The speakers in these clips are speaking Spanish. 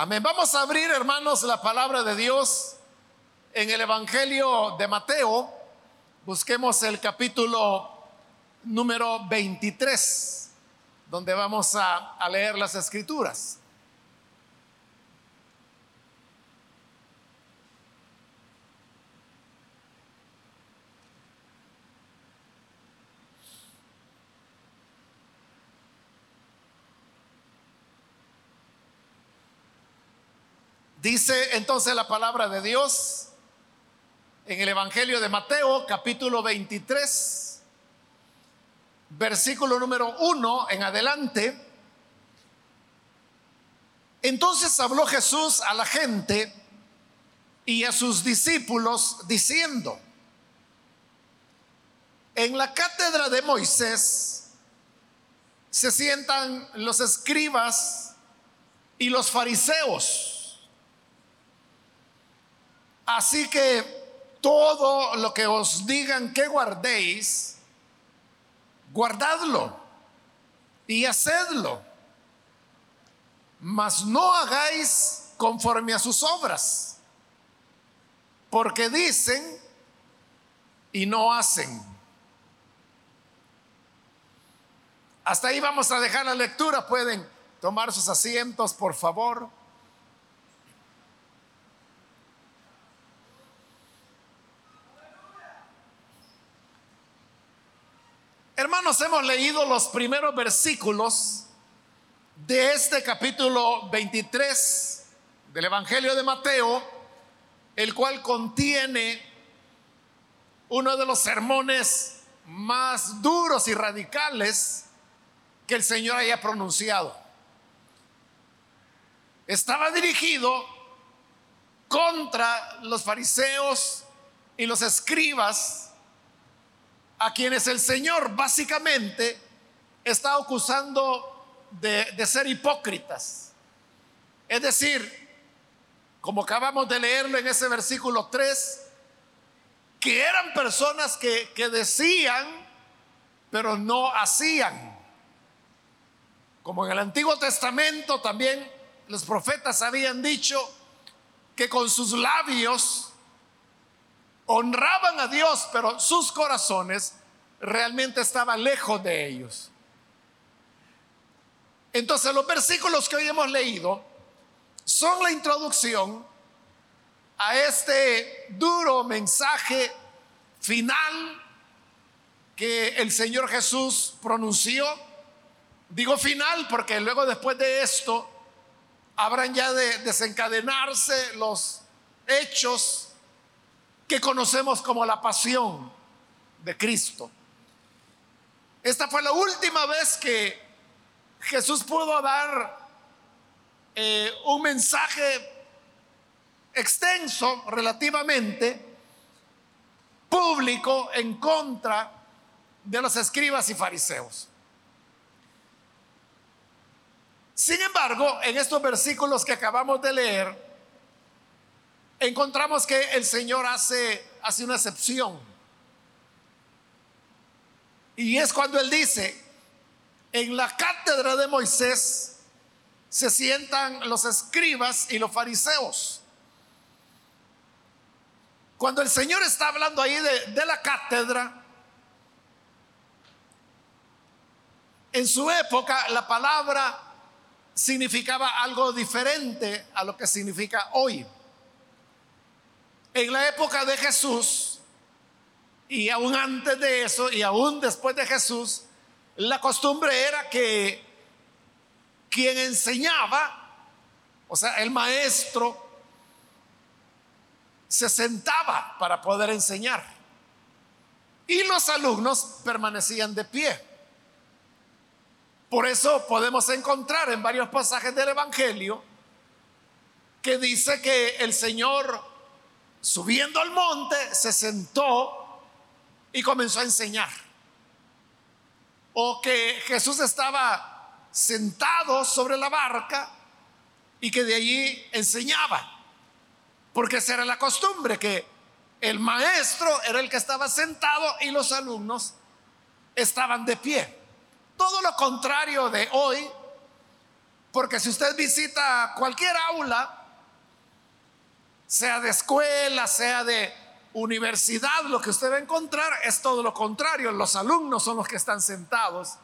Amén. Vamos a abrir, hermanos, la palabra de Dios en el Evangelio de Mateo. Busquemos el capítulo número 23, donde vamos a, a leer las escrituras. Dice entonces la palabra de Dios en el Evangelio de Mateo, capítulo 23, versículo número 1 en adelante. Entonces habló Jesús a la gente y a sus discípulos diciendo, en la cátedra de Moisés se sientan los escribas y los fariseos. Así que todo lo que os digan que guardéis, guardadlo y hacedlo. Mas no hagáis conforme a sus obras, porque dicen y no hacen. Hasta ahí vamos a dejar la lectura. Pueden tomar sus asientos, por favor. Hermanos, hemos leído los primeros versículos de este capítulo 23 del Evangelio de Mateo, el cual contiene uno de los sermones más duros y radicales que el Señor haya pronunciado. Estaba dirigido contra los fariseos y los escribas a quienes el Señor básicamente está acusando de, de, ser hipócritas. Es decir, como acabamos de leerlo en ese versículo 3, que eran personas que, que decían, pero no hacían. Como en el Antiguo Testamento también los profetas habían dicho que con sus labios honraban a Dios, pero sus corazones realmente estaban lejos de ellos. Entonces los versículos que hoy hemos leído son la introducción a este duro mensaje final que el Señor Jesús pronunció. Digo final porque luego después de esto habrán ya de desencadenarse los hechos que conocemos como la pasión de Cristo. Esta fue la última vez que Jesús pudo dar eh, un mensaje extenso relativamente público en contra de los escribas y fariseos. Sin embargo, en estos versículos que acabamos de leer, encontramos que el Señor hace, hace una excepción. Y es cuando Él dice, en la cátedra de Moisés se sientan los escribas y los fariseos. Cuando el Señor está hablando ahí de, de la cátedra, en su época la palabra significaba algo diferente a lo que significa hoy. En la época de Jesús, y aún antes de eso, y aún después de Jesús, la costumbre era que quien enseñaba, o sea, el maestro, se sentaba para poder enseñar. Y los alumnos permanecían de pie. Por eso podemos encontrar en varios pasajes del Evangelio que dice que el Señor subiendo al monte, se sentó y comenzó a enseñar. O que Jesús estaba sentado sobre la barca y que de allí enseñaba. Porque esa era la costumbre, que el maestro era el que estaba sentado y los alumnos estaban de pie. Todo lo contrario de hoy, Porque si usted visita cualquier aula, sea de escuela, sea de universidad, lo que usted va a encontrar es todo lo contrario. Los alumnos son los que están sentados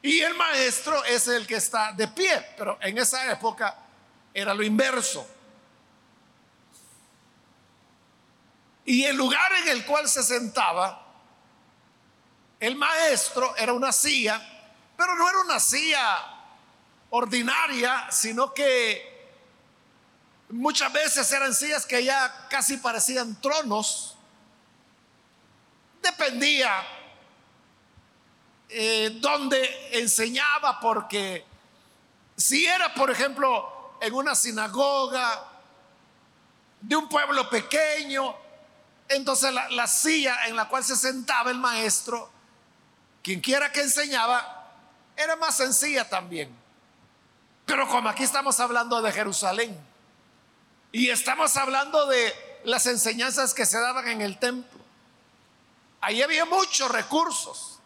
y el maestro es el que está de pie. Pero en esa época era lo inverso. Y el lugar en el cual se sentaba el maestro era una silla, pero no era una silla ordinaria, sino que muchas veces eran sillas que ya casi parecían tronos. Dependía eh, donde enseñaba, porque si era, por ejemplo, en una sinagoga de un pueblo pequeño, entonces la, silla en la cual se sentaba el maestro, quien quiera que enseñaba, era más sencilla también. Pero como aquí estamos hablando de Jerusalén y estamos hablando de las enseñanzas que se daban en el templo, ahí había muchos recursos.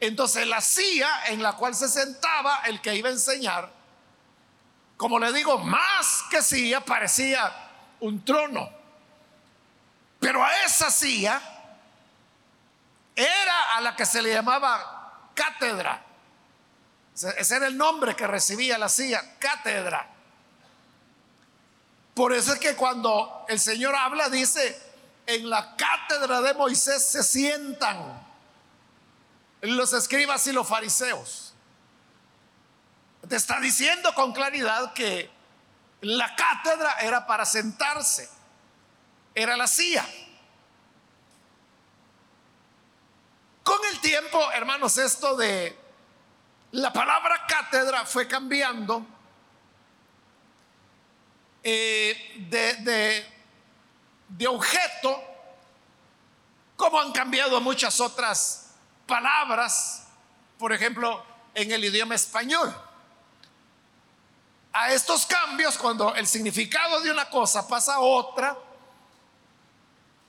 Entonces la silla en la cual se sentaba el que iba a enseñar, como le digo, más que silla parecía un trono. Pero a esa silla era a la que se le llamaba cátedra. Ese era el nombre que recibía la silla, cátedra. Por eso es que cuando el Señor habla, dice, en la cátedra de Moisés se sientan los escribas y los fariseos. Te está diciendo con claridad que la cátedra era para sentarse era la silla. Con el tiempo, hermanos, esto de la palabra cátedra fue cambiando eh, de, de objeto, como han cambiado muchas otras palabras, por ejemplo, en el idioma español. A estos cambios, cuando el significado de una cosa pasa a otra,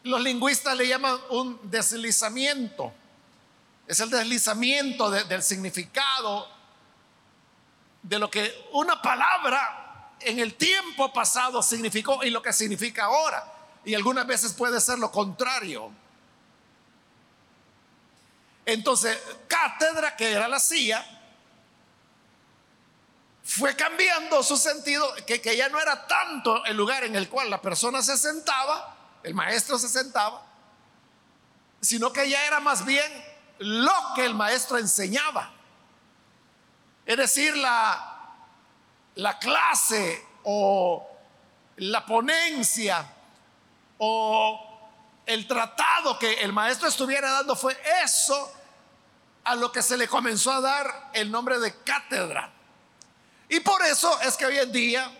los lingüistas le llaman un deslizamiento. Es el deslizamiento del significado de lo que una palabra en el tiempo pasado significó y lo que significa ahora. Y algunas veces puede ser lo contrario. Entonces, cátedra, que era la silla, fue cambiando su sentido, que, que ya no era tanto el lugar en el cual la persona se sentaba, el maestro se sentaba, sino que ya era más bien lo que el maestro enseñaba. Es decir, la, la clase o la ponencia o el tratado que el maestro estuviera dando fue eso a lo que se le comenzó a dar el nombre de cátedra. Y por eso es que hoy en día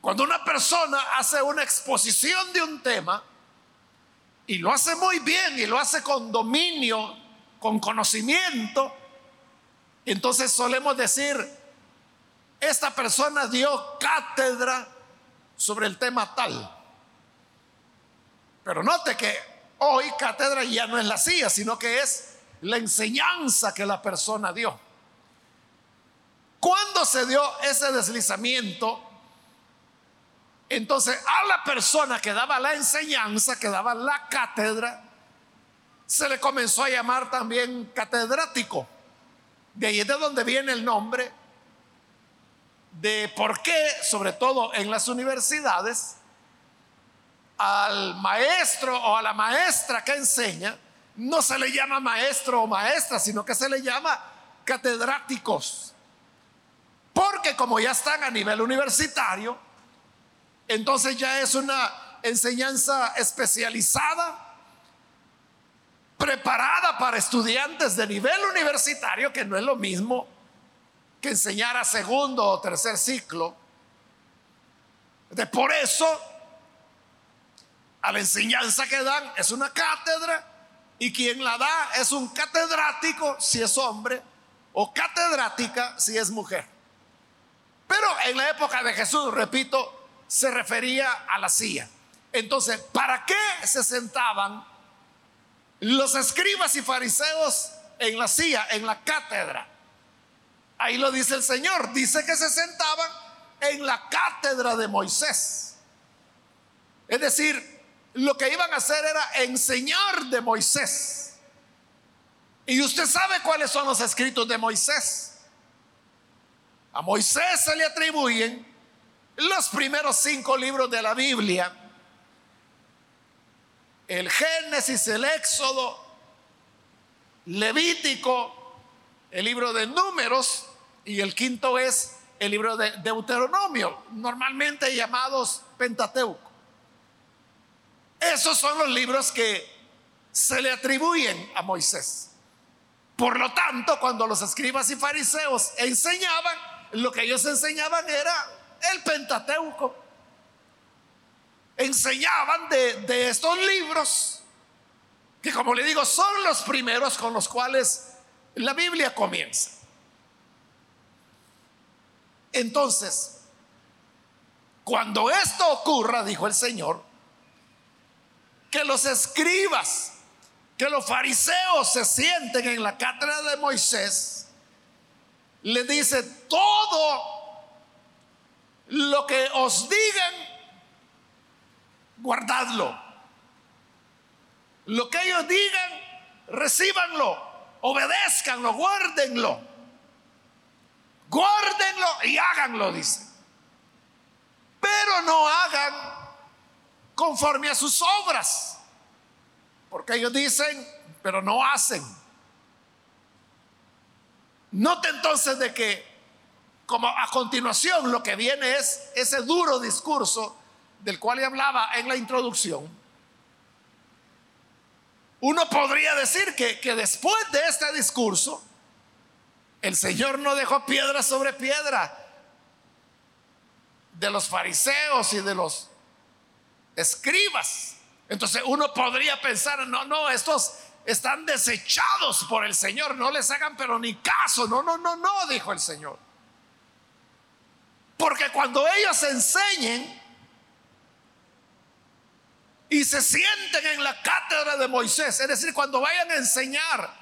cuando una persona hace una exposición de un tema y lo hace muy bien y lo hace con dominio, con conocimiento, entonces solemos decir, esta persona dio cátedra sobre el tema tal. Pero note que hoy cátedra ya no es la silla, sino que es la enseñanza que la persona dio. ¿Cuándo se dio ese deslizamiento? Entonces a la persona que daba la enseñanza, que daba la cátedra, se le comenzó a llamar también catedrático. De ahí es de donde viene el nombre de por qué, sobre todo en las universidades, al maestro o a la maestra que enseña, no se le llama maestro o maestra, sino que se le llama catedráticos. Porque como ya están a nivel universitario, entonces ya es una enseñanza especializada, preparada para estudiantes de nivel universitario, que no es lo mismo que enseñar a segundo o tercer ciclo. De por eso, a la enseñanza que dan es una cátedra y quien la da es un catedrático si es hombre o catedrática si es mujer. Pero en la época de Jesús, repito, se refería a la silla. Entonces, ¿para qué se sentaban los escribas y fariseos en la silla, en la cátedra? Ahí lo dice el Señor. Dice que se sentaban en la cátedra de Moisés. Es decir, lo que iban a hacer era enseñar de Moisés. Y usted sabe cuáles son los escritos de Moisés. A Moisés se le atribuyen los primeros cinco libros de la Biblia. El Génesis, el Éxodo, Levítico, el libro de Números y el quinto es el libro de Deuteronomio, normalmente llamados Pentateuco. Esos son los libros que se le atribuyen a Moisés. Por lo tanto, cuando los escribas y fariseos enseñaban, lo que ellos enseñaban era el Pentateuco. Enseñaban de, estos libros, que como le digo, son los primeros con los cuales la Biblia comienza. Entonces, cuando esto ocurra, dijo el Señor, que los escribas, que los fariseos se sienten en la cátedra de Moisés, le dice, todo lo que os digan, guardadlo. Lo que ellos digan, recíbanlo, obedézcanlo, guárdenlo. Guárdenlo y háganlo, dice. Pero no hagan conforme a sus obras. Porque ellos dicen, pero no hacen. Note entonces de que, como a continuación, lo que viene es ese duro discurso del cual hablaba en la introducción. Uno podría decir que, que después de este discurso, el Señor no dejó piedra sobre piedra de los fariseos y de los escribas. Entonces uno podría pensar, no, no, estos están desechados por el Señor, no les hagan pero ni caso. No, no, no, no, dijo el Señor. Porque cuando ellos enseñen y se sienten en la cátedra de Moisés, es decir, cuando vayan a enseñar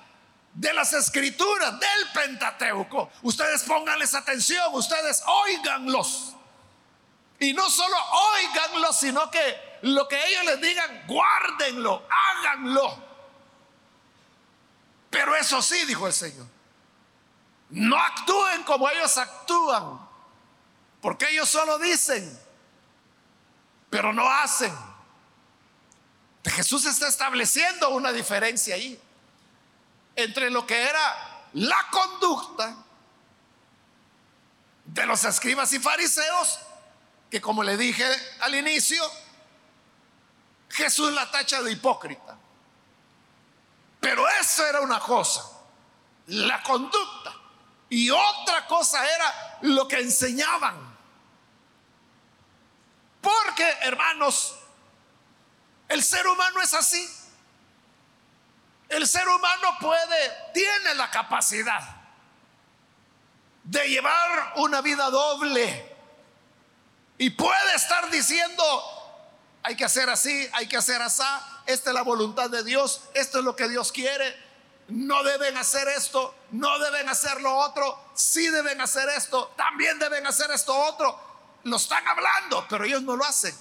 de las escrituras, del Pentateuco. Ustedes pónganles atención, ustedes oiganlos. Y no solo oiganlos, sino que lo que ellos les digan, guárdenlo, háganlo. Pero eso sí, dijo el Señor, no actúen como ellos actúan, porque ellos solo dicen, pero no hacen. Jesús está estableciendo una diferencia ahí entre lo que era la conducta de los escribas y fariseos, que como le dije al inicio, Jesús la tacha de hipócrita. Pero eso era una cosa, la conducta. Y otra cosa era lo que enseñaban. Porque, hermanos, el ser humano es así. El ser humano puede, tiene la capacidad de llevar una vida doble y puede estar diciendo, hay que hacer así, hay que hacer así, esta es la voluntad de Dios, esto es lo que Dios quiere, no deben hacer esto, no deben hacer lo otro, sí deben hacer esto, también deben hacer esto otro. Lo están hablando, pero ellos no lo hacen.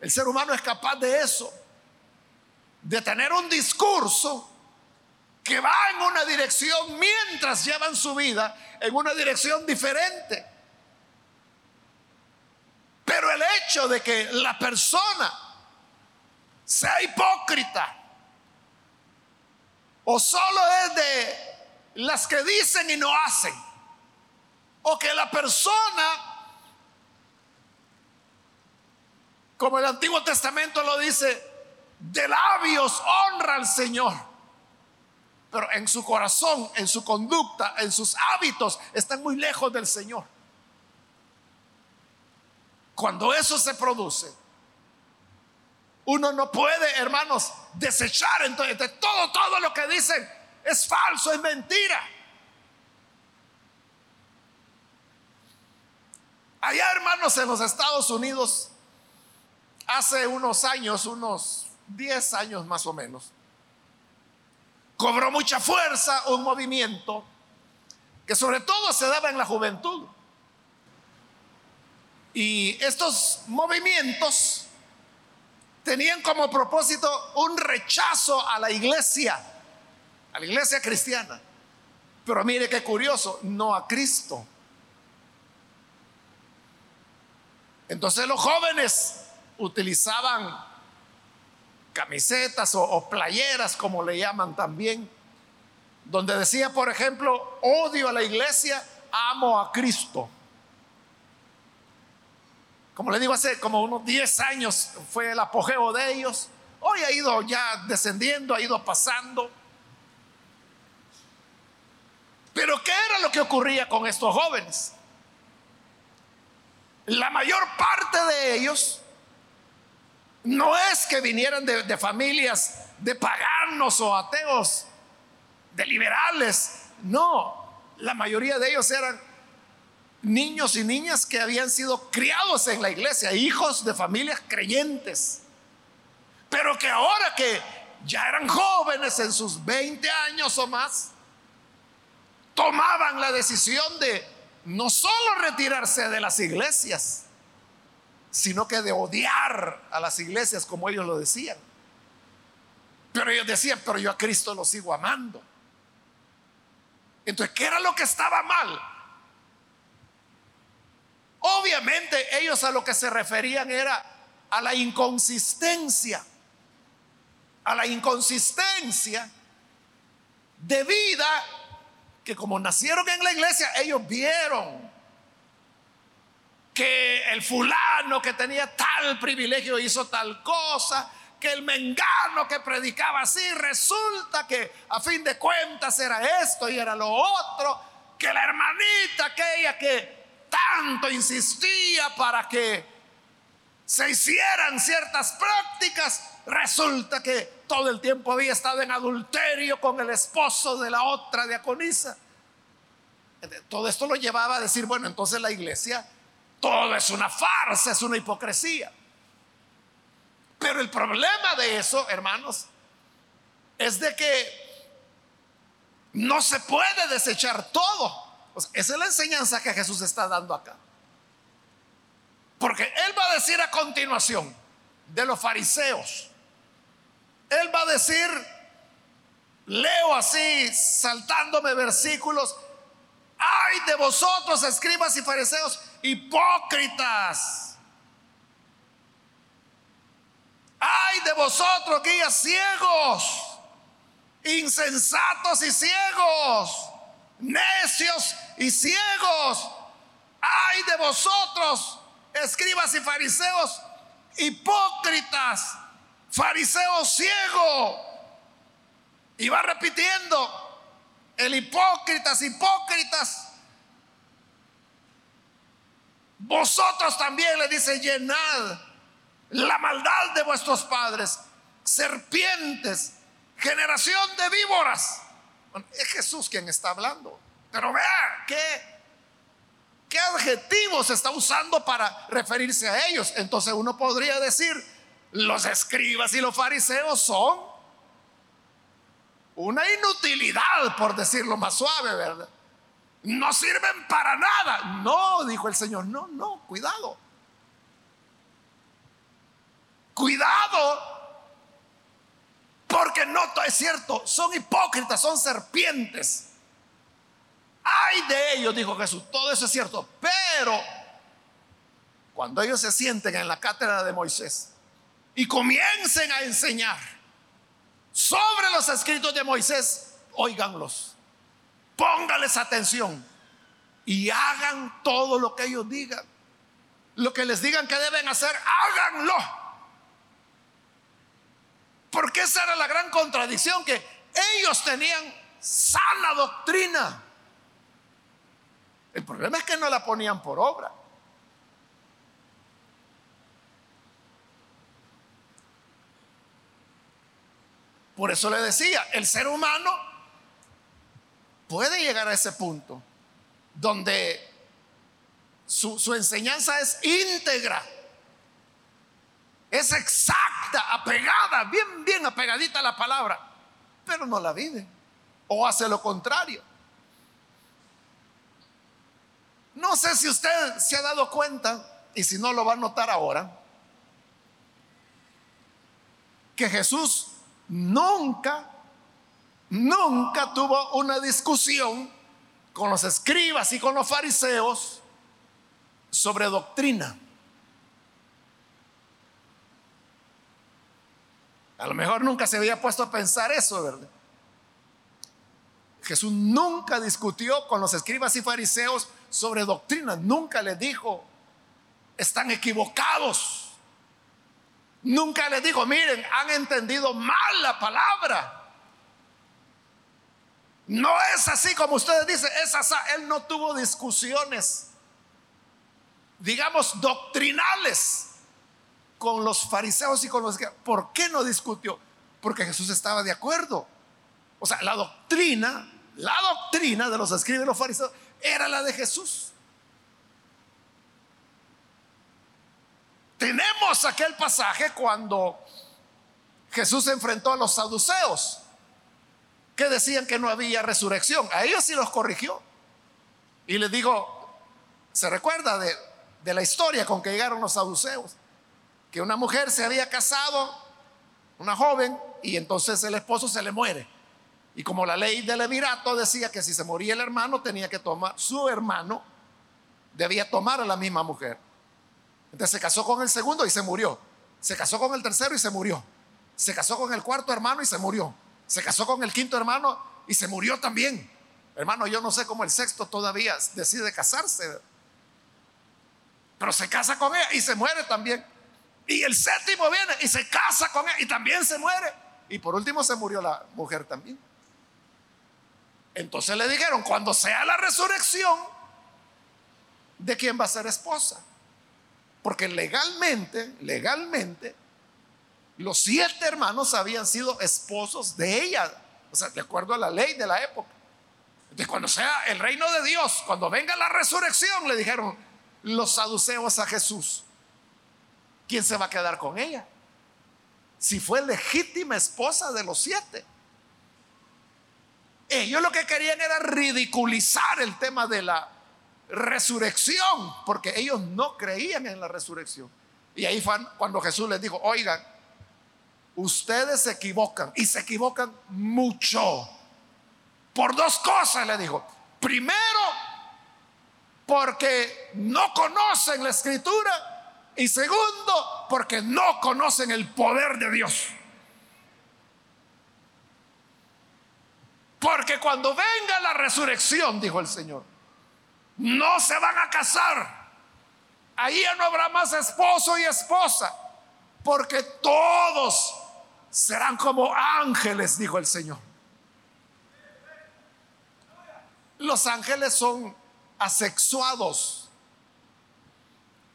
El ser humano es capaz de eso de tener un discurso que va en una dirección mientras llevan su vida en una dirección diferente. Pero el hecho de que la persona sea hipócrita o solo es de las que dicen y no hacen, o que la persona como el Antiguo Testamento lo dice, de labios honra al Señor. Pero en su corazón, en su conducta, en sus hábitos, están muy lejos del Señor. Cuando eso se produce, uno no puede, hermanos, desechar entonces todo, todo lo que dicen es falso, es mentira. Allá, hermanos, en los Estados Unidos, hace unos años, unos 10 años más o menos, cobró mucha fuerza un movimiento que sobre todo se daba en la juventud. Y estos movimientos tenían como propósito un rechazo a la iglesia, a la iglesia cristiana. Pero mire qué curioso, no a Cristo. Entonces los jóvenes utilizaban camisetas o, playeras, como le llaman también, donde decía, por ejemplo, odio a la iglesia, amo a Cristo. Como le digo, hace como unos 10 años fue el apogeo de ellos. Hoy ha ido ya descendiendo, ha ido pasando. Pero ¿qué era lo que ocurría con estos jóvenes? La mayor parte de ellos no es que vinieran de, familias de paganos o ateos, de liberales. No, la mayoría de ellos eran niños y niñas que habían sido criados en la iglesia, hijos de familias creyentes. Pero que ahora que ya eran jóvenes en sus 20 años o más, tomaban la decisión de no solo retirarse de las iglesias, sino que de odiar a las iglesias como ellos lo decían. Pero ellos decían, pero yo a Cristo lo sigo amando. Entonces, ¿qué era lo que estaba mal? Obviamente ellos a lo que se referían era a la inconsistencia, a la inconsistencia de vida que como nacieron en la iglesia, ellos vieron que el fulano que tenía tal privilegio hizo tal cosa, que el mengano que predicaba así, resulta que a fin de cuentas era esto y era lo otro, que la hermanita aquella que tanto insistía para que se hicieran ciertas prácticas, resulta que todo el tiempo había estado en adulterio con el esposo de la otra diaconisa. Todo esto lo llevaba a decir, bueno, entonces la iglesia todo es una farsa, es una hipocresía. Pero el problema de eso, hermanos, es de que no se puede desechar todo. esa es la enseñanza que Jesús está dando acá. Porque Él va a decir a continuación de los fariseos, Él va a decir, leo así, saltándome versículos, ay de vosotros, escribas y fariseos, hipócritas. Ay de vosotros, guías ciegos, insensatos y ciegos, necios y ciegos. Ay de vosotros, escribas y fariseos, hipócritas, fariseos ciego. Y va repitiendo, el hipócritas, hipócritas. Vosotros también le dice, llenad la maldad de vuestros padres, serpientes, generación de víboras. es Jesús quien está hablando. Pero vea qué, qué adjetivos está usando para referirse a ellos. Entonces uno podría decir, los escribas y los fariseos son una inutilidad, por decirlo más suave, ¿verdad? no sirven para nada. No, dijo el Señor, no, no, cuidado. Cuidado. Porque no es cierto, son hipócritas, son serpientes. Hay de ellos, dijo Jesús, todo eso es cierto. Pero cuando ellos se sienten en la cátedra de Moisés y comiencen a enseñar sobre los escritos de Moisés, óiganlos Póngales atención y hagan todo lo que ellos digan. Lo que les digan que deben hacer, háganlo. Porque esa era la gran contradicción, que ellos tenían sana doctrina. El problema es que no la ponían por obra. Por eso le decía, el ser humano puede llegar a ese punto donde su, enseñanza es íntegra, es exacta, apegada, bien, bien apegadita a la palabra, pero no la vive o hace lo contrario. No sé si usted se ha dado cuenta, y si no lo va a notar ahora, que Jesús nunca, nunca tuvo una discusión con los escribas y con los fariseos sobre doctrina. A lo mejor nunca se había puesto a pensar eso, ¿verdad? Jesús nunca discutió con los escribas y fariseos sobre doctrina, nunca les dijo, están equivocados. Nunca les dijo, miren, han entendido mal la palabra. No es así como ustedes dicen, es así. Él no tuvo discusiones, digamos, doctrinales con los fariseos y con los que... ¿Por qué no discutió? Porque Jesús estaba de acuerdo. O sea, la doctrina, la doctrina de los escribas y los fariseos era la de Jesús. Tenemos aquel pasaje cuando Jesús se enfrentó a los saduceos que decían que no había resurrección. A ellos sí los corrigió. Y les digo, ¿se recuerda de, la historia con que llegaron los saduceos? que una mujer se había casado, una joven, y entonces el esposo se le muere. Y como la ley del Emirato decía que si se moría el hermano, tenía que tomar, su hermano debía tomar a la misma mujer. Entonces se casó con el segundo y se murió. Se casó con el tercero y se murió. Se casó con el cuarto hermano y se murió. Se casó con el quinto hermano y se murió también. Hermano, yo no sé cómo el sexto todavía decide casarse. Pero se casa con ella y se muere también. Y el séptimo viene y se casa con él y también se muere. Y por último se murió la mujer también. Entonces le dijeron, cuando sea la resurrección, ¿de quién va a ser esposa? Porque legalmente, legalmente, los siete hermanos habían sido esposos de ella, o sea, de acuerdo a la ley de la época. Entonces, cuando sea el reino de Dios, cuando venga la resurrección, le dijeron los saduceos a Jesús, ¿quién se va a quedar con ella? Si fue legítima esposa de los siete. Ellos lo que querían era ridiculizar el tema de la resurrección, porque ellos no creían en la resurrección. Y ahí fue cuando Jesús les dijo, oigan, ustedes se equivocan y se equivocan mucho. Por dos cosas le dijo. Primero, porque no conocen la escritura y segundo, porque no conocen el poder de Dios. Porque cuando venga la resurrección, dijo el Señor, no se van a casar. Ahí ya no habrá más esposo y esposa, porque todos serán como ángeles, dijo el Señor. Los ángeles son asexuados.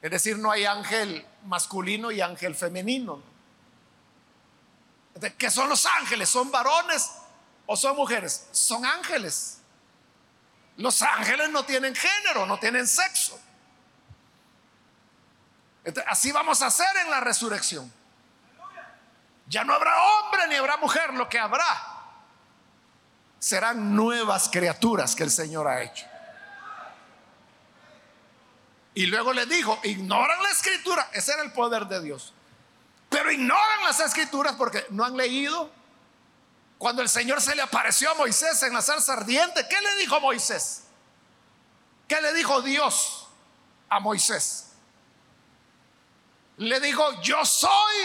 Es decir, no hay ángel masculino y ángel femenino. ¿Qué son los ángeles? ¿Son varones o son mujeres? Son ángeles. Los ángeles no tienen género, no tienen sexo. Así vamos a hacer en la resurrección. Ya no habrá hombre ni habrá mujer, lo que habrá serán nuevas criaturas que el Señor ha hecho. Y luego le dijo, ignoran la escritura, ese era el poder de Dios. Pero ignoran las escrituras porque no han leído. Cuando el Señor se le apareció a Moisés en la salsa ardiente, ¿qué le dijo Moisés? ¿Qué le dijo Dios a Moisés? Le dijo, yo soy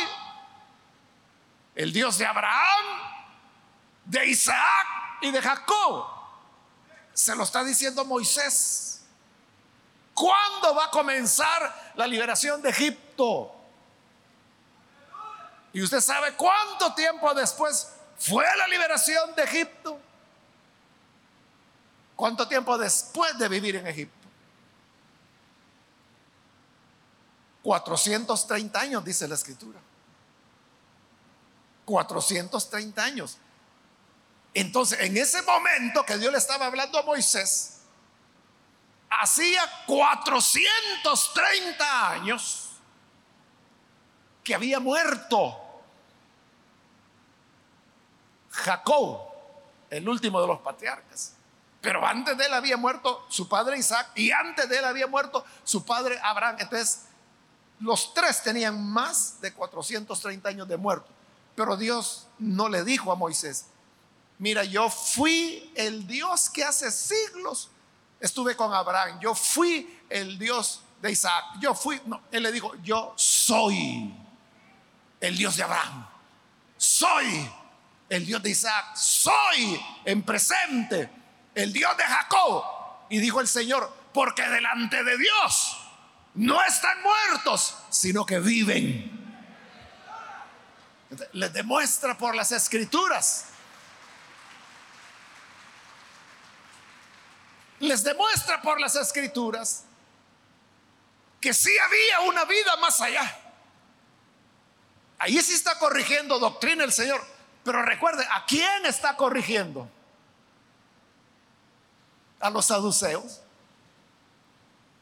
el Dios de Abraham, de Isaac y de Jacob. Se lo está diciendo Moisés. ¿Cuándo va a comenzar la liberación de Egipto? ¿Y usted sabe cuánto tiempo después fue la liberación de Egipto? ¿Cuánto tiempo después de vivir en Egipto? 430 años, dice la escritura. 430 años. Entonces, en ese momento que Dios le estaba hablando a Moisés, hacía 430 años que había muerto Jacob, el último de los patriarcas. Pero antes de él había muerto su padre Isaac y antes de él había muerto su padre Abraham. Entonces, los tres tenían más de 430 años de muerto. Pero Dios no le dijo a Moisés, mira, yo fui el Dios que hace siglos estuve con Abraham, yo fui el Dios de Isaac, yo fui, no, él le dijo, yo soy el Dios de Abraham, soy el Dios de Isaac, soy en presente el Dios de Jacob. Y dijo el Señor, porque delante de Dios no están muertos, sino que viven. Les demuestra por las escrituras. Les demuestra por las escrituras que sí había una vida más allá. Ahí sí está corrigiendo doctrina el Señor. Pero recuerde, ¿a quién está corrigiendo? A los saduceos.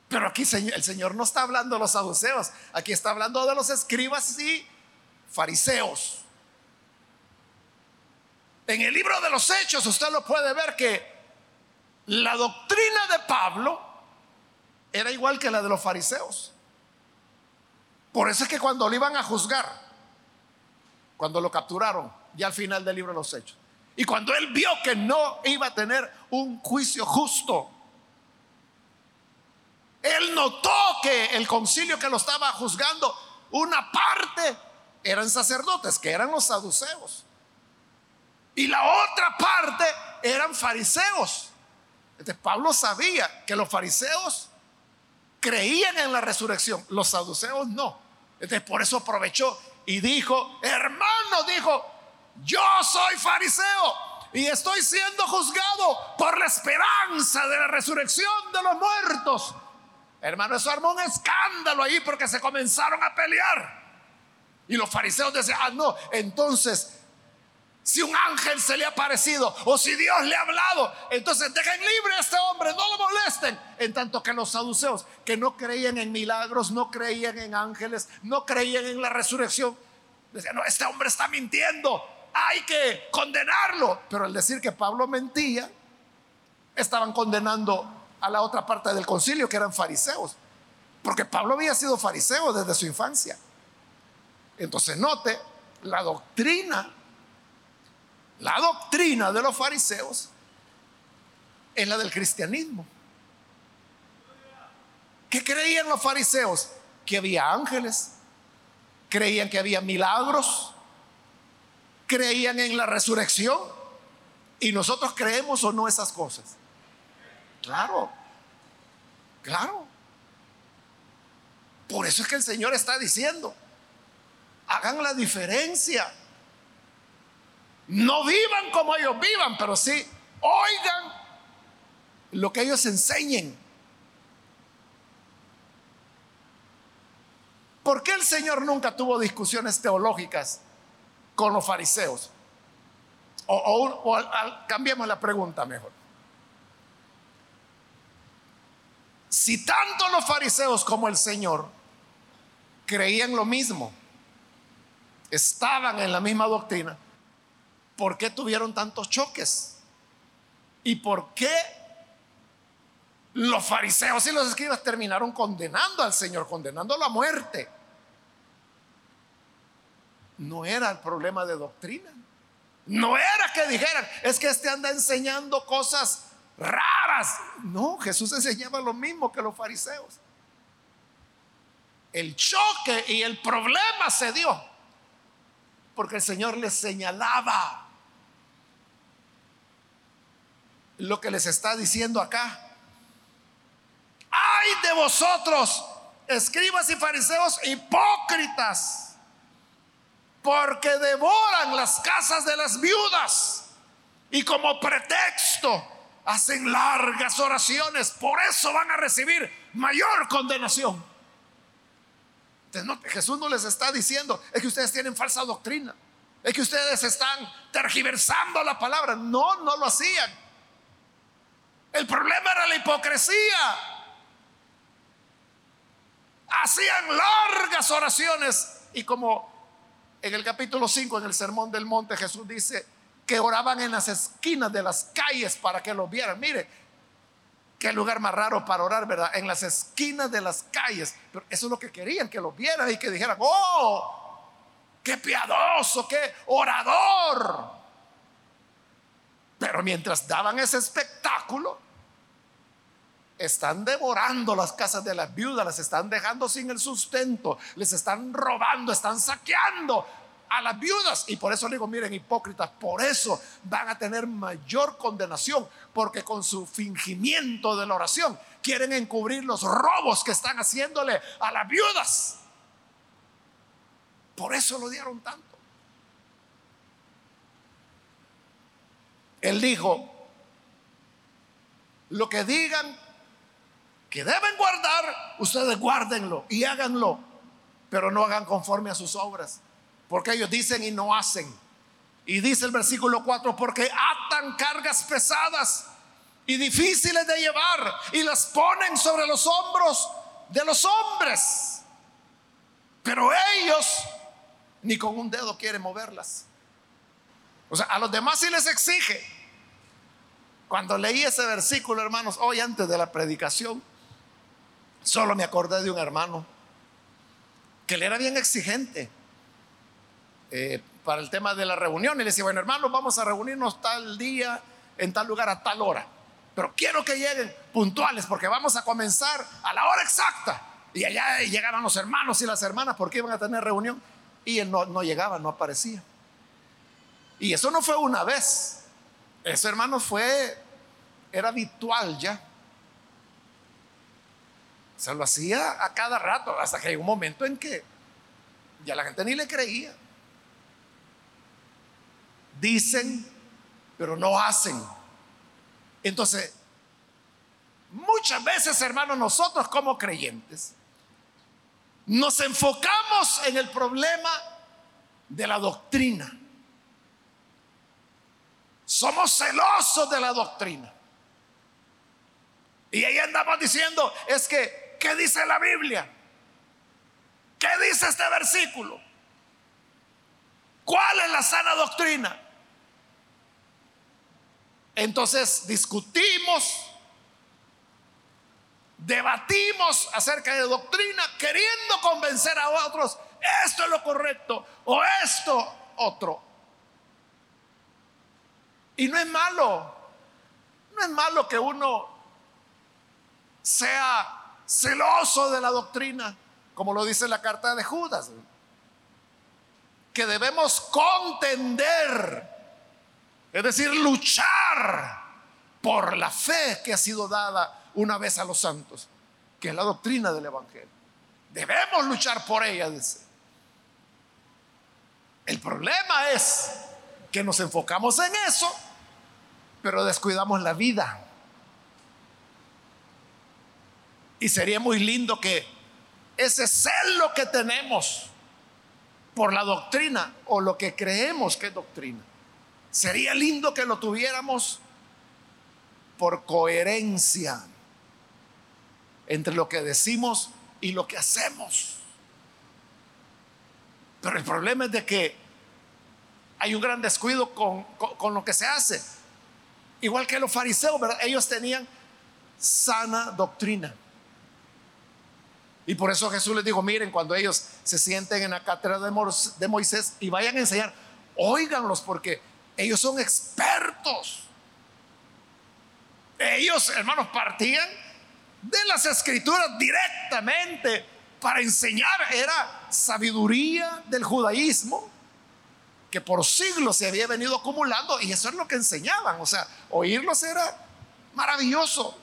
Pero aquí el Señor no está hablando de los saduceos, aquí está hablando de los escribas y fariseos. En el libro de los Hechos usted lo puede ver que la doctrina de Pablo era igual que la de los fariseos. Por eso es que cuando lo iban a juzgar, cuando lo capturaron, ya al final del libro de los Hechos, y cuando él vio que no iba a tener un juicio justo, él notó que el concilio que lo estaba juzgando, una parte eran sacerdotes, que eran los saduceos, y la otra parte eran fariseos. Entonces Pablo sabía que los fariseos creían en la resurrección, los saduceos no. Entonces por eso aprovechó y dijo, hermano, dijo, yo soy fariseo y estoy siendo juzgado por la esperanza de la resurrección de los muertos. Hermano, eso armó un escándalo ahí porque se comenzaron a pelear. Y los fariseos decían, ah, no, entonces si un ángel se le ha aparecido o si Dios le ha hablado, entonces dejen libre a este hombre, no lo molesten. En tanto que los saduceos, que no creían en milagros, no creían en ángeles, no creían en la resurrección, decían, no, este hombre está mintiendo, hay que condenarlo. Pero al decir que Pablo mentía, estaban condenando a la otra parte del concilio, que eran fariseos. Porque Pablo había sido fariseo desde su infancia. Entonces note la doctrina la doctrina de los fariseos es la del cristianismo. ¿Qué creían los fariseos? Que había ángeles, creían que había milagros, creían en la resurrección. Y nosotros creemos o no esas cosas. Claro, claro. Por eso es que el Señor está diciendo, hagan la diferencia no vivan como ellos vivan, pero sí oigan lo que ellos enseñen. ¿Por qué el Señor nunca tuvo discusiones teológicas con los fariseos? O, cambiemos la pregunta mejor. Si tanto los fariseos como el Señor creían lo mismo, estaban en la misma doctrina, ¿por qué tuvieron tantos choques? ¿Y por qué los fariseos y los escribas terminaron condenando al Señor, condenándolo a muerte? No era el problema de doctrina. No era que dijeran, es que este anda enseñando cosas raras. No, Jesús enseñaba lo mismo que los fariseos. El choque y el problema se dio porque el Señor les señalaba lo que les está diciendo acá. Ay de vosotros, escribas y fariseos hipócritas, porque devoran las casas de las viudas y como pretexto hacen largas oraciones, por eso van a recibir mayor condenación. Entonces, Jesús no les está diciendo, es que ustedes tienen falsa doctrina, es que ustedes están tergiversando la palabra. No, no lo hacían. El problema era la hipocresía. Hacían largas oraciones y como en el capítulo 5, en el Sermón del Monte, Jesús dice, que oraban en las esquinas de las calles para que los vieran. Mire, qué lugar más raro para orar, ¿verdad? En las esquinas de las calles. Pero eso es lo que querían, que los vieran y que dijeran, oh, qué piadoso, qué orador. Pero mientras daban ese espectáculo, están devorando las casas de las viudas, las están dejando sin el sustento, les están robando, están saqueando a las viudas. Y por eso digo, miren, hipócritas, por eso van a tener mayor condenación, porque con su fingimiento de la oración quieren encubrir los robos que están haciéndole a las viudas. Por eso lo dieron tanto. Él dijo, lo que digan que deben guardar, ustedes guárdenlo y háganlo, pero no hagan conforme a sus obras, porque ellos dicen y no hacen. Y dice el versículo 4, porque atan cargas pesadas y difíciles de llevar y las ponen sobre los hombros de los hombres, pero ellos ni con un dedo quieren moverlas. O sea, a los demás sí les exige. Cuando leí ese versículo, hermanos, hoy antes de la predicación, solo me acordé de un hermano que él era bien exigente eh, para el tema de la reunión. Y le decía, bueno, hermanos, vamos a reunirnos tal día, en tal lugar, a tal hora. Pero quiero que lleguen puntuales porque vamos a comenzar a la hora exacta. Y allá llegaban los hermanos y las hermanas porque iban a tener reunión. Y él no, no llegaba, no aparecía. Y eso no fue una vez. Ese hermano fue, era habitual ya. Se lo hacía a cada rato, hasta que hay un momento en que ya la gente ni le creía. Dicen, pero no hacen. Entonces, muchas veces, hermanos, nosotros como creyentes, nos enfocamos en el problema de la doctrina. Somos celosos de la doctrina. Y ahí andamos diciendo, es que, ¿qué dice la Biblia? ¿Qué dice este versículo? ¿Cuál es la sana doctrina? Entonces discutimos, debatimos acerca de doctrina, queriendo convencer a otros, esto es lo correcto o esto otro. Y no es malo, no es malo que uno sea celoso de la doctrina, como lo dice la carta de Judas, que debemos contender, es decir, luchar por la fe que ha sido dada una vez a los santos, que es la doctrina del Evangelio. Debemos luchar por ella. El problema es que nos enfocamos en eso pero descuidamos la vida. Y sería muy lindo que ese celo que tenemos por la doctrina o lo que creemos que es doctrina, sería lindo que lo tuviéramos por coherencia entre lo que decimos y lo que hacemos. Pero el problema es de que hay un gran descuido con, con lo que se hace. Igual que los fariseos, ellos tenían sana doctrina. Y por eso Jesús les dijo, miren, cuando ellos se sienten en la cátedra de Moisés y vayan a enseñar, óiganlos porque ellos son expertos. Ellos, hermanos, partían de las escrituras directamente para enseñar. Era sabiduría del judaísmo que por siglos se había venido acumulando y eso es lo que enseñaban. O sea, oírlos era maravilloso.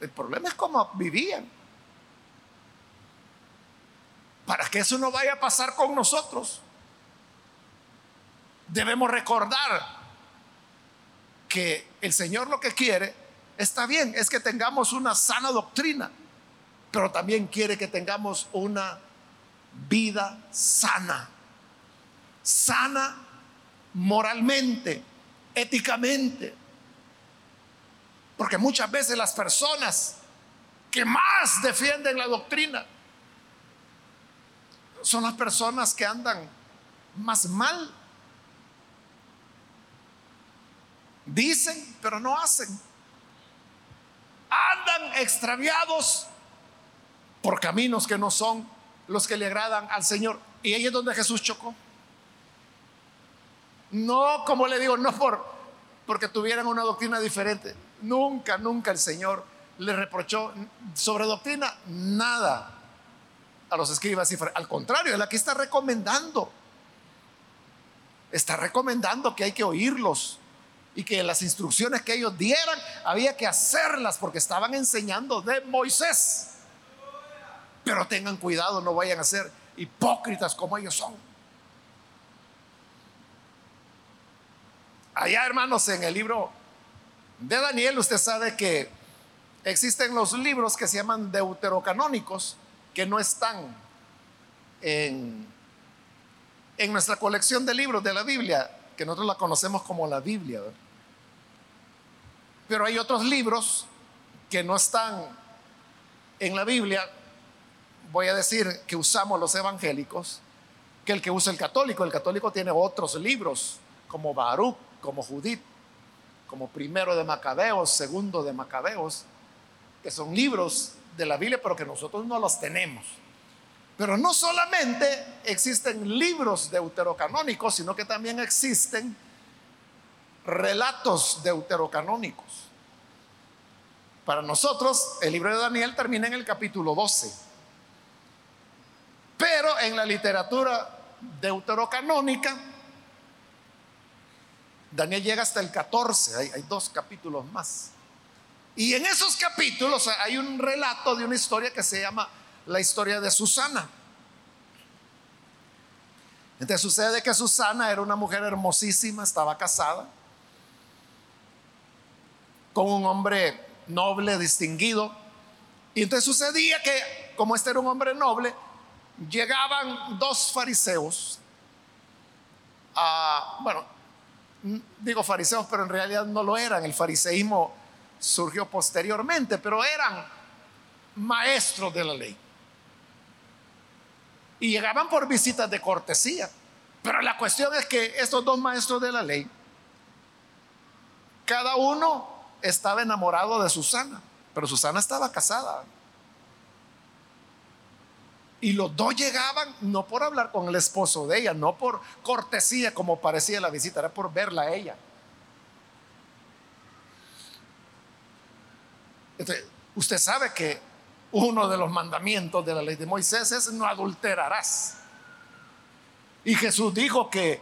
El problema es cómo vivían. Para que eso no vaya a pasar con nosotros, debemos recordar que el Señor lo que quiere, está bien, es que tengamos una sana doctrina, pero también quiere que tengamos una vida sana sana moralmente, éticamente. Porque muchas veces las personas que más defienden la doctrina son las personas que andan más mal. Dicen, pero no hacen. Andan extraviados por caminos que no son los que le agradan al Señor. Y ahí es donde Jesús chocó. No, como le digo, no por porque tuvieran una doctrina diferente. Nunca, nunca el Señor le reprochó sobre doctrina nada a los escribas y Al contrario, él aquí está recomendando. Está recomendando que hay que oírlos y que las instrucciones que ellos dieran había que hacerlas porque estaban enseñando de Moisés. Pero tengan cuidado, no vayan a ser hipócritas como ellos son. Allá, hermanos, en el libro de Daniel, usted sabe que existen los libros que se llaman deuterocanónicos, que no están en, en nuestra colección de libros de la Biblia, que nosotros la conocemos como la Biblia. Pero hay otros libros que no están en la Biblia, voy a decir que usamos los evangélicos, que el que usa el católico. El católico tiene otros libros, como Baruch, como Judith, como primero de Macabeos, segundo de Macabeos, que son libros de la Biblia, pero que nosotros no los tenemos. Pero no solamente existen libros deuterocanónicos, sino que también existen relatos deuterocanónicos. Para nosotros, el libro de Daniel termina en el capítulo 12. Pero en la literatura deuterocanónica, Daniel llega hasta el 14, hay, dos capítulos más. Y en esos capítulos hay un relato de una historia que se llama la historia de Susana. Entonces sucede que Susana era una mujer hermosísima, estaba casada con un hombre noble, distinguido. Y entonces sucedía que, como este era un hombre noble, llegaban dos fariseos a, bueno, digo fariseos, pero en realidad no lo eran, el fariseísmo surgió posteriormente, pero eran maestros de la ley. Y llegaban por visitas de cortesía. Pero la cuestión es que estos dos maestros de la ley, cada uno estaba enamorado de Susana, pero Susana estaba casada. Y los dos llegaban no por hablar con el esposo de ella, no por cortesía como parecía la visita, era por verla a ella. Usted sabe que uno de los mandamientos de la ley de Moisés es no adulterarás. Y Jesús dijo que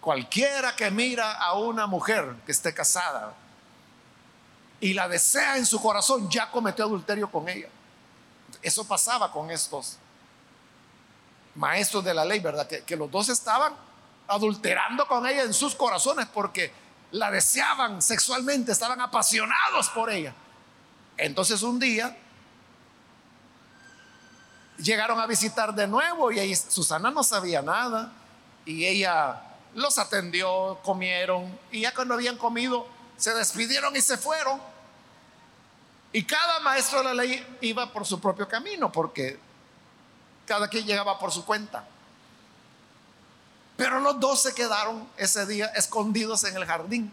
cualquiera que mira a una mujer que esté casada y la desea en su corazón ya cometió adulterio con ella. Eso pasaba con estos maestros de la ley, ¿verdad? Que, los dos estaban adulterando con ella en sus corazones porque la deseaban sexualmente, estaban apasionados por ella. Entonces un día llegaron a visitar de nuevo y ahí Susana no sabía nada y ella los atendió, comieron y ya cuando habían comido se despidieron y se fueron. Y cada maestro de la ley iba por su propio camino, porque cada quien llegaba por su cuenta. Pero los dos se quedaron ese día escondidos en el jardín,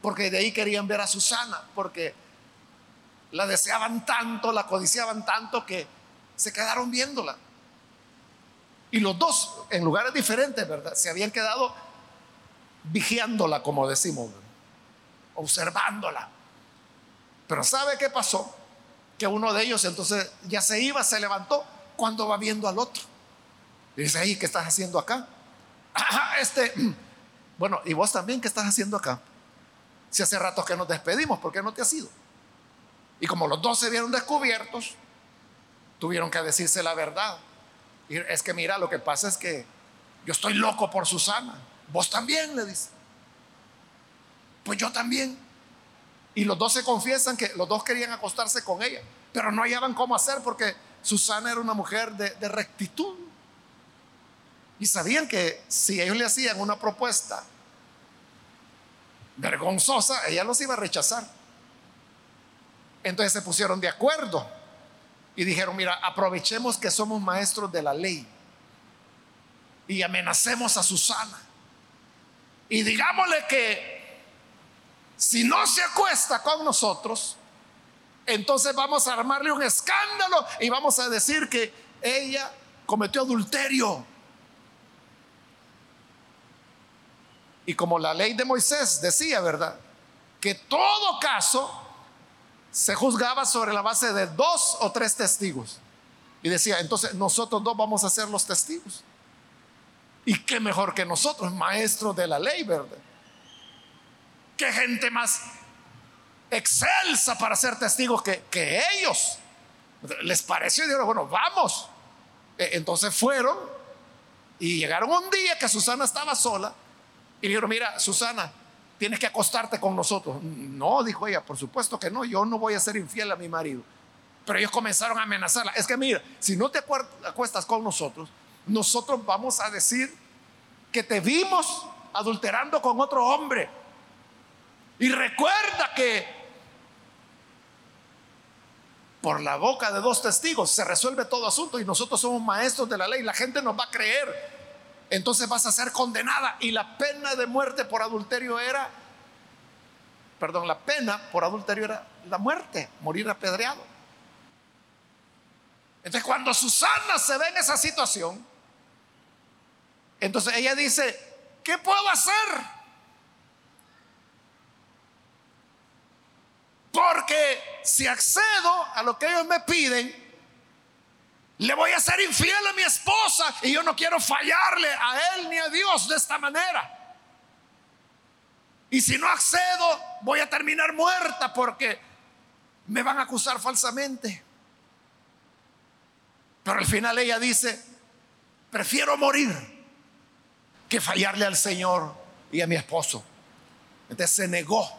porque de ahí querían ver a Susana, porque la deseaban tanto, la codiciaban tanto que se quedaron viéndola. Y los dos, en lugares diferentes, ¿verdad? Se habían quedado vigiándola, como decimos, observándola. Pero ¿sabe qué pasó? Que uno de ellos entonces ya se iba, se levantó cuando va viendo al otro. Y dice, ahí, ¿qué estás haciendo acá? Este, bueno, ¿y vos también qué estás haciendo acá? Si hace rato que nos despedimos, ¿por qué no te has ido? Y como los dos se vieron descubiertos, tuvieron que decirse la verdad. Es que mira, lo que pasa es que yo estoy loco por Susana. Vos también, le dice. Pues yo también. Y los dos se confiesan que los dos querían acostarse con ella, pero no hallaban cómo hacer porque Susana era una mujer de rectitud. Y sabían que si ellos le hacían una propuesta vergonzosa, ella los iba a rechazar. Entonces se pusieron de acuerdo y dijeron, mira, aprovechemos que somos maestros de la ley y amenacemos a Susana. Y digámosle que si no se acuesta con nosotros, entonces vamos a armarle un escándalo y vamos a decir que ella cometió adulterio. Y como la ley de Moisés decía, ¿verdad? Que todo caso se juzgaba sobre la base de dos o tres testigos. Y decía, entonces nosotros dos vamos a ser los testigos. Y qué mejor que nosotros, maestros de la ley, ¿verdad? Qué gente más excelsa para ser testigos que, que ellos. Les pareció y dijeron, bueno, vamos. E, entonces fueron y llegaron un día que Susana estaba sola y dijeron, mira, Susana, tienes que acostarte con nosotros. No, dijo ella, por supuesto que no, yo no voy a ser infiel a mi marido. Pero ellos comenzaron a amenazarla. Es que mira, si no te acuestas con nosotros, nosotros vamos a decir que te vimos adulterando con otro hombre. Y recuerda que por la boca de dos testigos se resuelve todo asunto y nosotros somos maestros de la ley, la gente nos va a creer entonces vas a ser condenada. Y la pena de muerte por adulterio era, perdón, la pena por adulterio era la muerte, morir apedreado. Entonces cuando Susana se ve en esa situación, entonces ella dice, ¿qué puedo hacer? Porque si accedo a lo que ellos me piden, le voy a ser infiel a mi esposa y yo no quiero fallarle a él ni a Dios de esta manera. Y si no accedo, voy a terminar muerta porque me van a acusar falsamente. Pero al final ella dice, prefiero morir que fallarle al Señor y a mi esposo. Entonces se negó,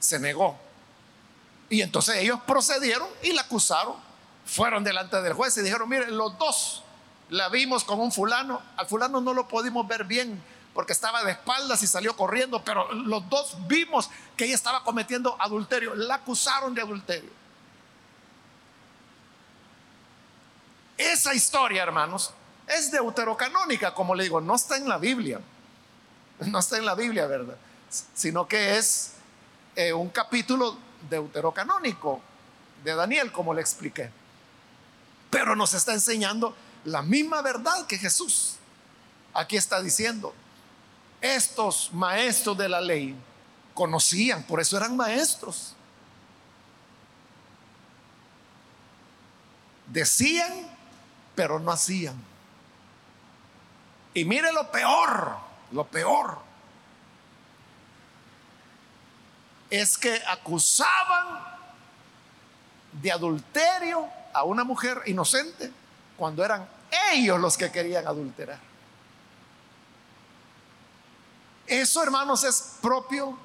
se negó. Y entonces ellos procedieron y la acusaron fueron delante del juez y dijeron, miren, los dos la vimos con un fulano, al fulano no lo pudimos ver bien porque estaba de espaldas y salió corriendo, pero los dos vimos que ella estaba cometiendo adulterio, la acusaron de adulterio. Esa historia, hermanos, es deuterocanónica, como le digo, no está en la Biblia, no está en la Biblia, ¿verdad? Sino que es eh, un capítulo deuterocanónico de Daniel, como le expliqué pero nos está enseñando la misma verdad que Jesús. Aquí está diciendo, estos maestros de la ley conocían, por eso eran maestros. Decían, pero no hacían. Y mire lo peor, lo peor. Es que acusaban de adulterio a una mujer inocente cuando eran ellos los que querían adulterar. Eso, hermanos, es propio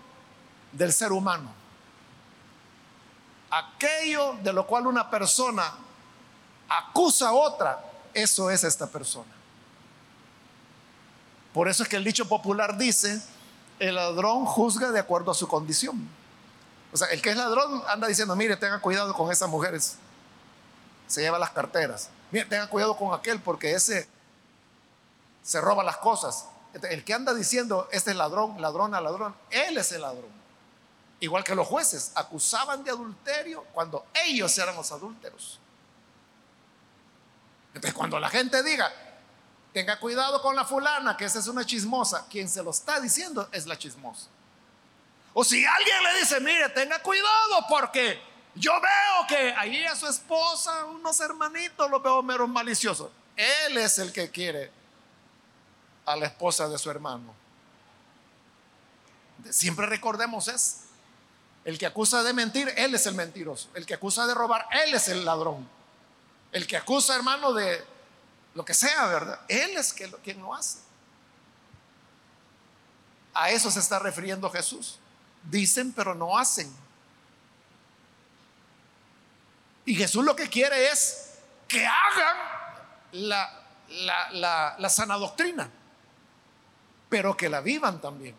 del ser humano. Aquello de lo cual una persona acusa a otra, eso es esta persona. Por eso es que el dicho popular dice, el ladrón juzga de acuerdo a su condición. O sea, el que es ladrón anda diciendo, mire, tenga cuidado con esas mujeres se lleva las carteras. Mire, tenga cuidado con aquel porque ese se roba las cosas. El que anda diciendo, este es ladrón, ladrona, ladrón, él es el ladrón. Igual que los jueces acusaban de adulterio cuando ellos eran los adúlteros. Entonces, cuando la gente diga, tenga cuidado con la fulana, que esa es una chismosa, quien se lo está diciendo es la chismosa. O si alguien le dice, mire, tenga cuidado porque yo veo que ahí a su esposa, unos hermanitos, los veo meros maliciosos. Él es el que quiere a la esposa de su hermano. Siempre recordemos eso. El que acusa de mentir, él es el mentiroso. El que acusa de robar, él es el ladrón. El que acusa, hermano, de lo que sea, ¿verdad? Él es quien lo hace. A eso se está refiriendo Jesús. Dicen, pero no hacen. Y Jesús lo que quiere es que hagan la, la, sana doctrina, pero que la vivan también.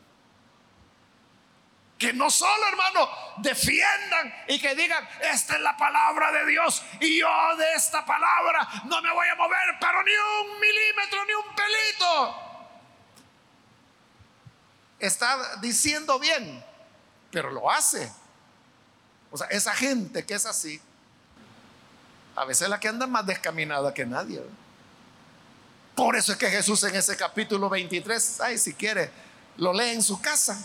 Que no solo, hermano, defiendan y que digan, esta es la palabra de Dios y yo de esta palabra no me voy a mover, pero ni un milímetro, ni un pelito. está diciendo bien, pero lo hace. O sea, esa gente que es así, a veces es la que anda más descaminada que nadie. Por eso es que Jesús en ese capítulo 23, ay, si quiere, lo lee en su casa.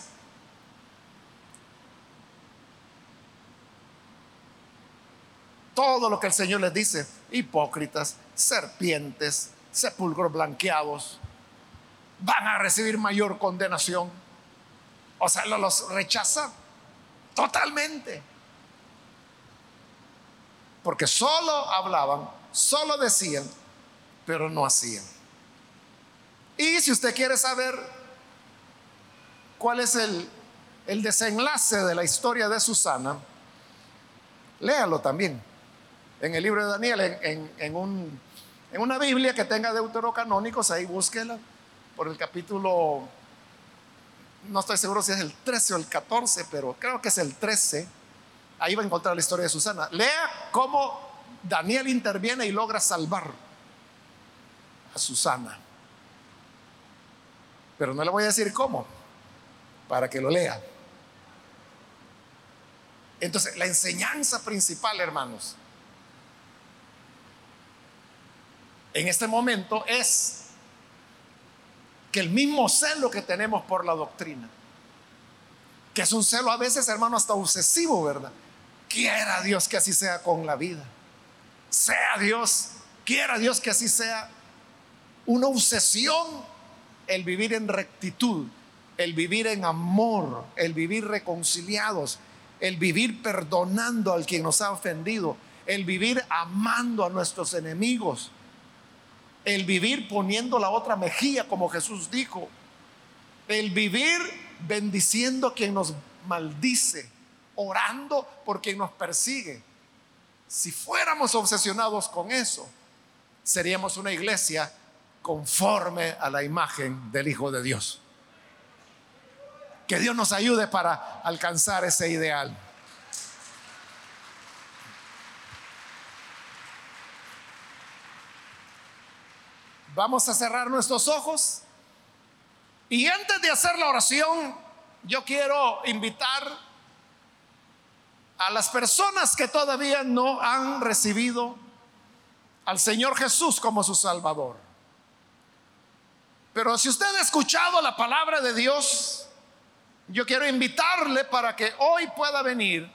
Todo lo que el Señor les dice, hipócritas, serpientes, sepulcros blanqueados, van a recibir mayor condenación. O sea, los rechaza totalmente. Porque solo hablaban, solo decían, pero no hacían. Y si usted quiere saber cuál es el, desenlace de la historia de Susana, léalo también en el libro de Daniel, en, un, en una Biblia que tenga deuterocanónicos, ahí búsquela por el capítulo, no estoy seguro si es el 13 o el 14, pero creo que es el 13. Ahí va a encontrar la historia de Susana. Lea cómo Daniel interviene y logra salvar a Susana. Pero no le voy a decir cómo, para que lo lea. Entonces, la enseñanza principal, hermanos, en este momento es que el mismo celo que tenemos por la doctrina, que es un celo a veces, hermano, hasta obsesivo, ¿verdad? Quiera Dios que así sea con la vida. Sea Dios, quiera Dios que así sea una obsesión el vivir en rectitud, el vivir en amor, el vivir reconciliados, el vivir perdonando al quien nos ha ofendido, el vivir amando a nuestros enemigos, el vivir poniendo la otra mejilla, como Jesús dijo, el vivir bendiciendo a quien nos maldice, orando por quien nos persigue. Si fuéramos obsesionados con eso, seríamos una iglesia conforme a la imagen del Hijo de Dios. Que Dios nos ayude para alcanzar ese ideal. Vamos a cerrar nuestros ojos. Y antes de hacer la oración, yo quiero invitar a las personas que todavía no han recibido al Señor Jesús como su Salvador. Pero si usted ha escuchado la palabra de Dios, yo quiero invitarle para que hoy pueda venir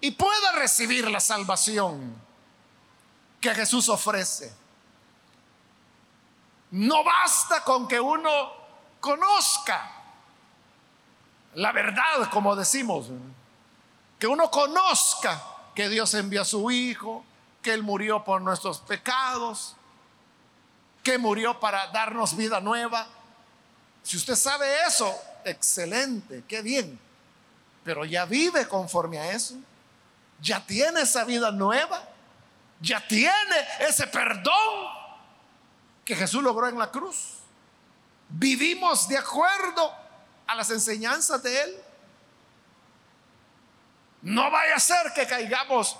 y pueda recibir la salvación que Jesús ofrece. No basta con que uno conozca la verdad, como decimos, que uno conozca que Dios envió a su Hijo, que Él murió por nuestros pecados, que murió para darnos vida nueva. Si usted sabe eso, excelente, qué bien. Pero ya vive conforme a eso. Ya tiene esa vida nueva. Ya tiene ese perdón que Jesús logró en la cruz. Vivimos de acuerdo a las enseñanzas de Él. No vaya a ser que caigamos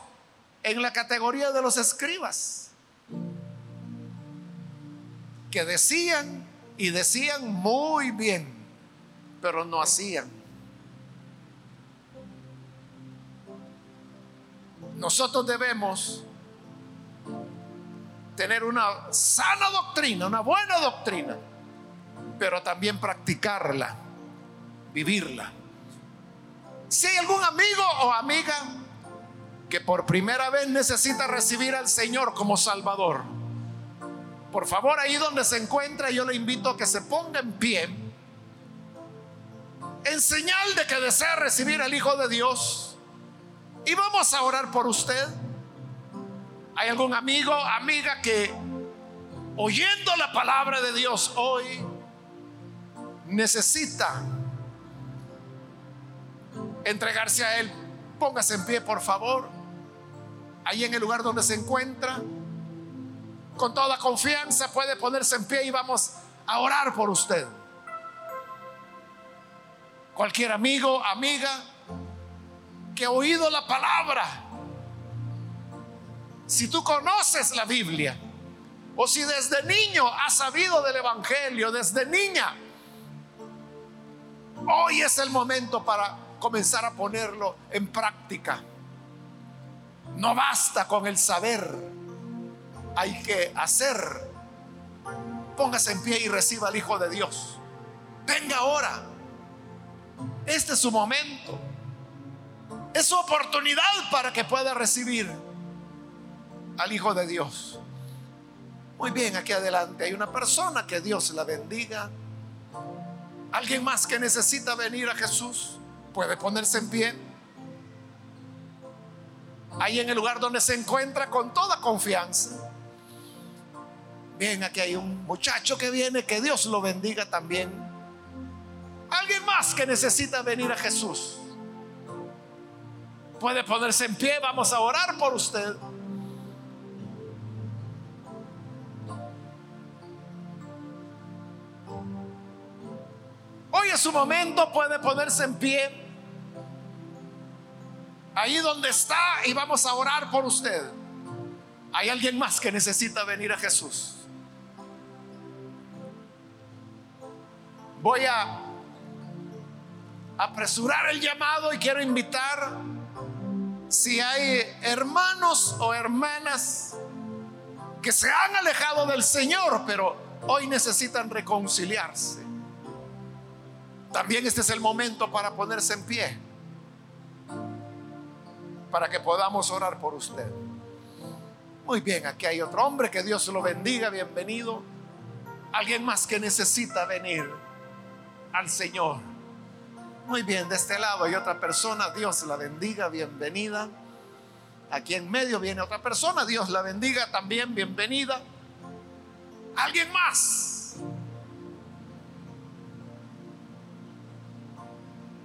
en la categoría de los escribas, que decían y decían muy bien, pero no hacían. Nosotros debemos tener una sana doctrina, una buena doctrina, pero también practicarla, vivirla. Si hay algún amigo o amiga que por primera vez necesita recibir al Señor como Salvador, por favor ahí donde se encuentra yo le invito a que se ponga en pie en señal de que desea recibir al Hijo de Dios y vamos a orar por usted. ¿Hay algún amigo, amiga que oyendo la palabra de Dios hoy necesita entregarse a Él? Póngase en pie, por favor. Ahí en el lugar donde se encuentra. Con toda confianza puede ponerse en pie y vamos a orar por usted. Cualquier amigo, amiga que ha oído la palabra si tú conoces la Biblia, o si desde niño has sabido del Evangelio, desde niña Hoy es el momento para comenzar a ponerlo en práctica. No basta con el saber, hay que hacer. Póngase en pie y reciba al Hijo de Dios. Venga ahora. Este es su momento. Es su oportunidad para que pueda recibir al Hijo de Dios. Muy bien, aquí adelante hay una persona que Dios la bendiga. Alguien más que necesita venir a Jesús puede ponerse en pie. Ahí en el lugar donde se encuentra con toda confianza. Bien, aquí hay un muchacho que viene, que Dios lo bendiga también. Alguien más que necesita venir a Jesús. Puede ponerse en pie, vamos a orar por usted. Hoy es su momento, puede ponerse en pie. Ahí donde está y vamos a orar por usted. Hay alguien más que necesita venir a Jesús. Voy a apresurar el llamado y quiero invitar si hay hermanos o hermanas que se han alejado del Señor, pero hoy necesitan reconciliarse. También este es el momento para ponerse en pie, para que podamos orar por usted. Muy bien, aquí hay otro hombre, que Dios lo bendiga, bienvenido. Alguien más que necesita venir al Señor. Muy bien, de este lado hay otra persona, Dios la bendiga, bienvenida. Aquí en medio viene otra persona, Dios la bendiga también, bienvenida. Alguien más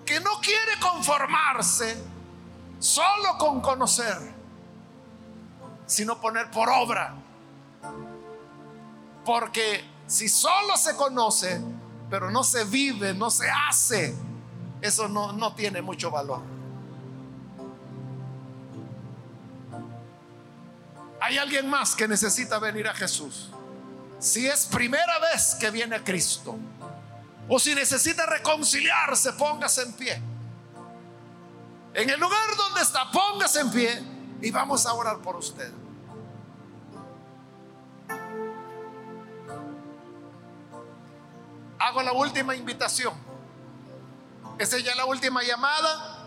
que no quiere conformarse solo con conocer, sino poner por obra. Porque si solo se conoce, pero no se vive, no se hace, eso no, no tiene mucho valor. Hay alguien más que necesita venir a Jesús. Si es primera vez que viene a Cristo, o si necesita reconciliarse, póngase en pie. En el lugar donde está, póngase en pie y vamos a orar por usted. Hago la última invitación. Esa es ya la última llamada.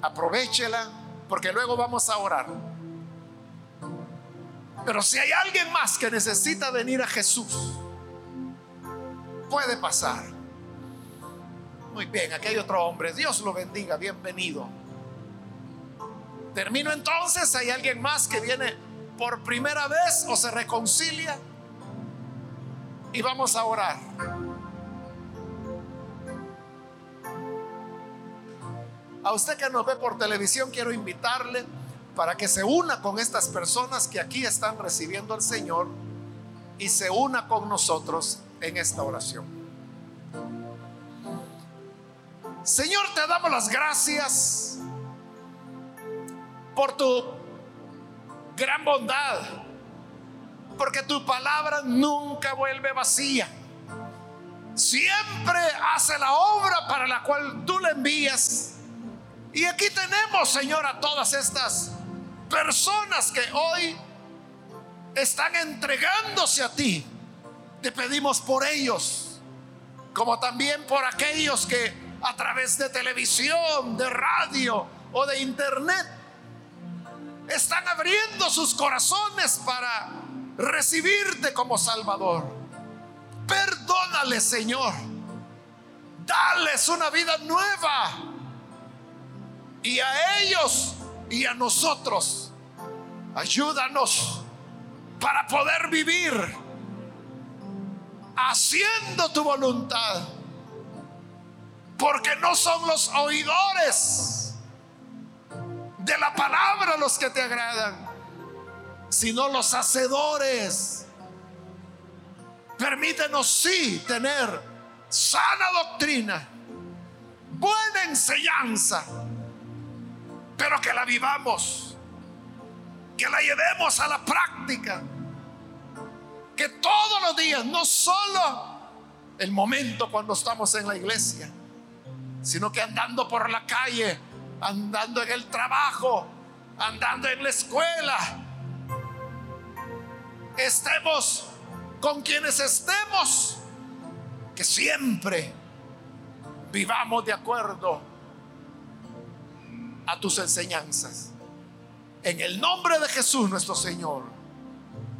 Aprovechela porque luego vamos a orar. Pero si hay alguien más que necesita venir a Jesús, puede pasar. Muy bien, aquí hay otro hombre. Dios lo bendiga, bienvenido. Termino entonces. ¿Hay alguien más que viene por primera vez o se reconcilia? Y vamos a orar. A usted que nos ve por televisión, quiero invitarle para que se una con estas personas que aquí están recibiendo al Señor y se una con nosotros en esta oración. Señor, te damos las gracias por tu gran bondad, porque tu palabra nunca vuelve vacía. Siempre hace la obra para la cual tú la envías. Y aquí tenemos, Señor, a todas estas personas que hoy están entregándose a ti te pedimos por ellos, como también por aquellos que a través de televisión, de radio o de internet están abriendo sus corazones para recibirte como Salvador. Perdónale, Señor. Dales una vida nueva. Y a ellos y a nosotros, ayúdanos para poder vivir haciendo tu voluntad. Porque no son los oidores de la palabra los que te agradan, sino los hacedores. Permítenos sí tener sana doctrina, buena enseñanza, pero que la vivamos, que la llevemos a la práctica que todos los días, no solo el momento cuando estamos en la iglesia, sino que andando por la calle, andando en el trabajo, andando en la escuela, estemos con quienes estemos, que siempre vivamos de acuerdo a tus enseñanzas. En el nombre de Jesús nuestro Señor,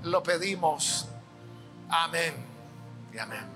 lo pedimos. Amén y amén.